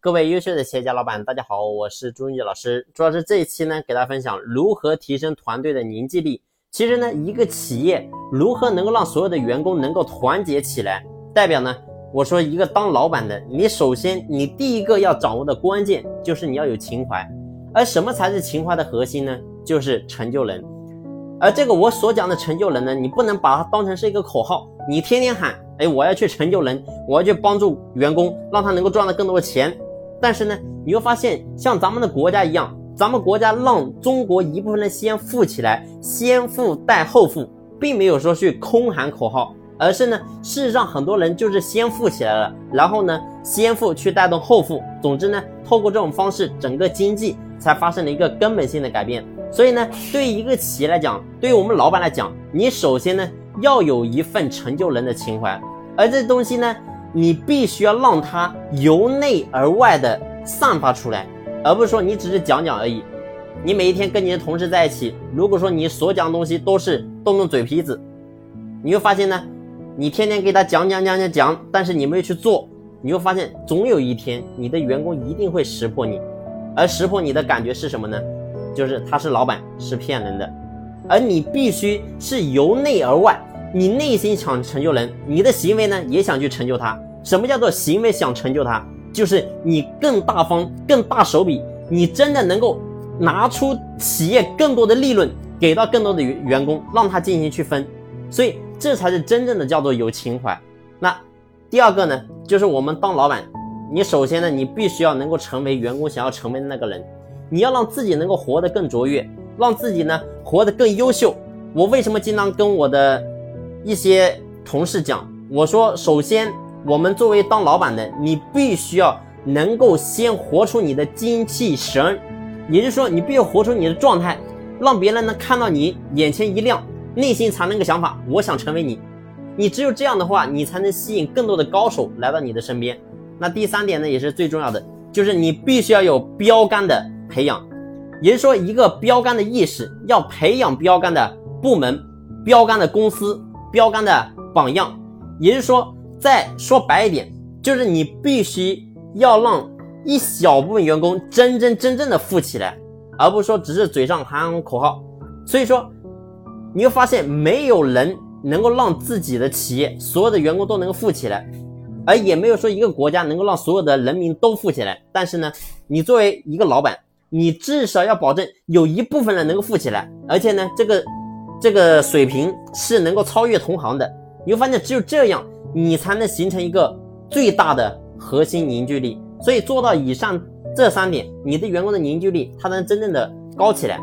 各位优秀的企业家老板，大家好，我是朱毅老师。主要是这一期呢，给大家分享如何提升团队的凝聚力。其实呢，一个企业如何能够让所有的员工能够团结起来，代表呢，我说一个当老板的，你首先你第一个要掌握的关键就是你要有情怀。而什么才是情怀的核心呢？就是成就人。而这个我所讲的成就人呢，你不能把它当成是一个口号，你天天喊，哎，我要去成就人，我要去帮助员工，让他能够赚到更多的钱。但是呢，你会发现，像咱们的国家一样，咱们国家让中国一部分人先富起来，先富带后富，并没有说去空喊口号，而是呢，事实上很多人就是先富起来了，然后呢，先富去带动后富，总之呢，透过这种方式，整个经济才发生了一个根本性的改变。所以呢，对于一个企业来讲，对于我们老板来讲，你首先呢，要有一份成就人的情怀，而这东西呢。你必须要让它由内而外的散发出来，而不是说你只是讲讲而已。你每一天跟你的同事在一起，如果说你所讲的东西都是动动嘴皮子，你会发现呢，你天天给他讲讲讲讲讲，但是你没有去做，你会发现总有一天你的员工一定会识破你，而识破你的感觉是什么呢？就是他是老板是骗人的，而你必须是由内而外。你内心想成就人，你的行为呢也想去成就他。什么叫做行为想成就他？就是你更大方、更大手笔，你真的能够拿出企业更多的利润给到更多的员工，让他进行去分。所以这才是真正的叫做有情怀。那第二个呢，就是我们当老板，你首先呢，你必须要能够成为员工想要成为的那个人，你要让自己能够活得更卓越，让自己呢活得更优秀。我为什么经常跟我的一些同事讲，我说，首先，我们作为当老板的，你必须要能够先活出你的精气神，也就是说，你必须活出你的状态，让别人能看到你眼前一亮，内心产生个想法，我想成为你。你只有这样的话，你才能吸引更多的高手来到你的身边。那第三点呢，也是最重要的，就是你必须要有标杆的培养，也就是说，一个标杆的意识，要培养标杆的部门、标杆的公司。标杆的榜样，也就是说，再说白一点，就是你必须要让一小部分员工真真正正的富起来，而不是说只是嘴上喊喊口号。所以说，你会发现没有人能够让自己的企业所有的员工都能够富起来，而也没有说一个国家能够让所有的人民都富起来。但是呢，你作为一个老板，你至少要保证有一部分人能够富起来，而且呢，这个。这个水平是能够超越同行的，你会发现只有这样，你才能形成一个最大的核心凝聚力。所以做到以上这三点，你的员工的凝聚力，它能真正的高起来。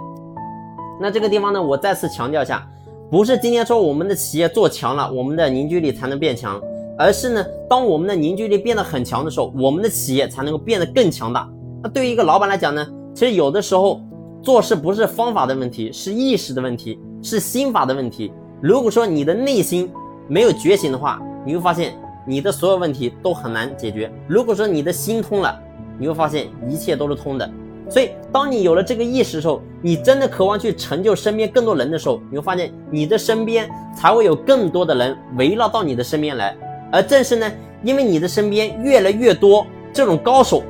那这个地方呢，我再次强调一下，不是今天说我们的企业做强了，我们的凝聚力才能变强，而是呢，当我们的凝聚力变得很强的时候，我们的企业才能够变得更强大。那对于一个老板来讲呢，其实有的时候做事不是方法的问题，是意识的问题。是心法的问题。如果说你的内心没有觉醒的话，你会发现你的所有问题都很难解决。如果说你的心通了，你会发现一切都是通的。所以，当你有了这个意识的时候，你真的渴望去成就身边更多人的时候，你会发现你的身边才会有更多的人围绕到你的身边来。而正是呢，因为你的身边越来越多这种高手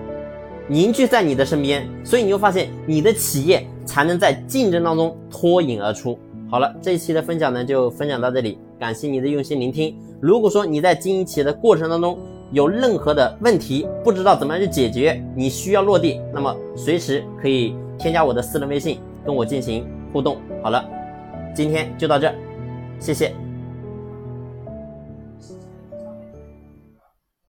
凝聚在你的身边，所以你会发现你的企业才能在竞争当中脱颖而出。好了，这一期的分享呢就分享到这里，感谢你的用心聆听。如果说你在经营企业的过程当中有任何的问题，不知道怎么样去解决，你需要落地，那么随时可以添加我的私人微信跟我进行互动。好了，今天就到这，谢谢。